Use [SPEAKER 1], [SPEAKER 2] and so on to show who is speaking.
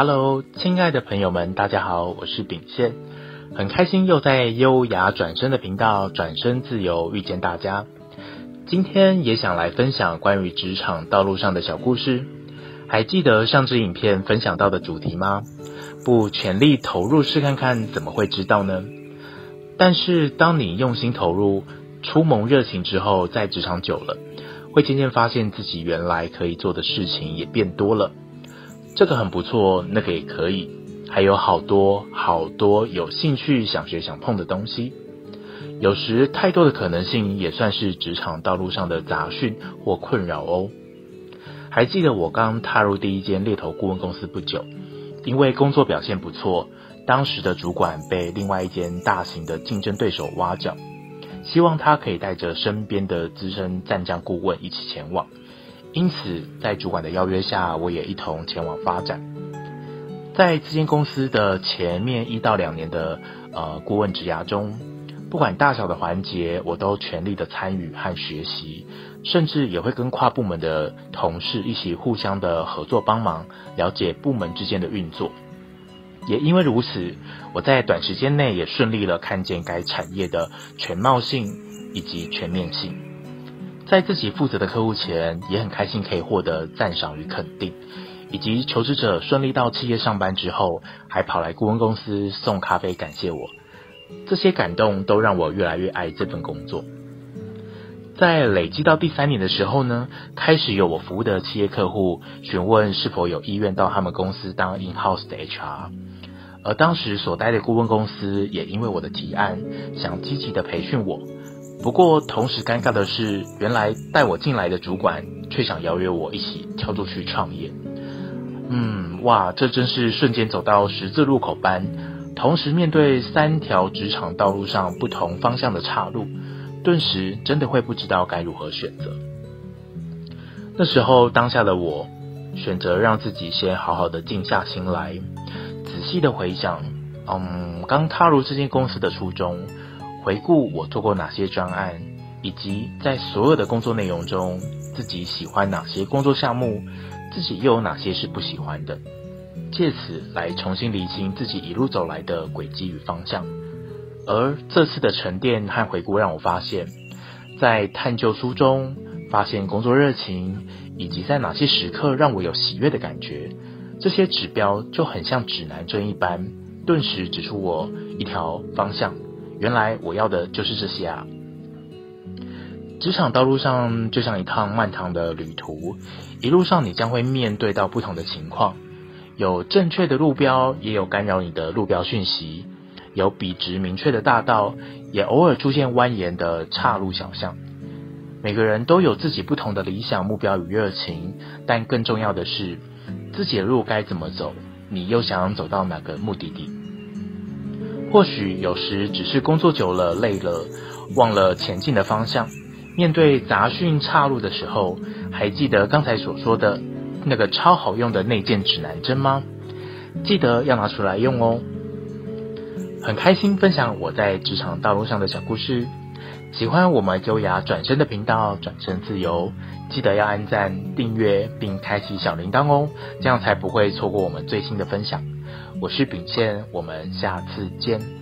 [SPEAKER 1] Hello，亲爱的朋友们，大家好，我是秉宪，很开心又在优雅转身的频道转身自由遇见大家。今天也想来分享关于职场道路上的小故事。还记得上支影片分享到的主题吗？不全力投入试看看，怎么会知道呢？但是当你用心投入、初萌热情之后，在职场久了，会渐渐发现自己原来可以做的事情也变多了。这个很不错，那个也可以，还有好多好多有兴趣、想学、想碰的东西。有时太多的可能性也算是职场道路上的杂讯或困扰哦。还记得我刚踏入第一间猎头顾问公司不久，因为工作表现不错，当时的主管被另外一间大型的竞争对手挖角，希望他可以带着身边的资深战将顾问一起前往。因此，在主管的邀约下，我也一同前往发展。在这间公司的前面一到两年的呃顾问职涯中，不管大小的环节，我都全力的参与和学习，甚至也会跟跨部门的同事一起互相的合作帮忙，了解部门之间的运作。也因为如此，我在短时间内也顺利了看见该产业的全貌性以及全面性。在自己负责的客户前，也很开心可以获得赞赏与肯定，以及求职者顺利到企业上班之后，还跑来顾问公司送咖啡感谢我。这些感动都让我越来越爱这份工作。在累积到第三年的时候呢，开始有我服务的企业客户询问是否有意愿到他们公司当 in-house 的 HR，而当时所待的顾问公司也因为我的提案，想积极的培训我。不过，同时尴尬的是，原来带我进来的主管却想邀约我一起跳出去创业。嗯，哇，这真是瞬间走到十字路口般，同时面对三条职场道路上不同方向的岔路，顿时真的会不知道该如何选择。那时候，当下的我选择让自己先好好的静下心来，仔细的回想，嗯，刚踏入这间公司的初衷。回顾我做过哪些专案，以及在所有的工作内容中，自己喜欢哪些工作项目，自己又有哪些是不喜欢的，借此来重新厘清自己一路走来的轨迹与方向。而这次的沉淀和回顾，让我发现，在探究书中发现工作热情，以及在哪些时刻让我有喜悦的感觉，这些指标就很像指南针一般，顿时指出我一条方向。原来我要的就是这些啊！职场道路上就像一趟漫长的旅途，一路上你将会面对到不同的情况，有正确的路标，也有干扰你的路标讯息；有笔直明确的大道，也偶尔出现蜿蜒的岔路小巷。每个人都有自己不同的理想目标与热情，但更重要的是，自己的路该怎么走？你又想走到哪个目的地？或许有时只是工作久了累了，忘了前进的方向。面对杂讯岔路的时候，还记得刚才所说的那个超好用的内建指南针吗？记得要拿出来用哦。很开心分享我在职场道路上的小故事。喜欢我们优雅转身的频道，转身自由，记得要按赞、订阅并开启小铃铛哦，这样才不会错过我们最新的分享。我是秉宪，我们下次见。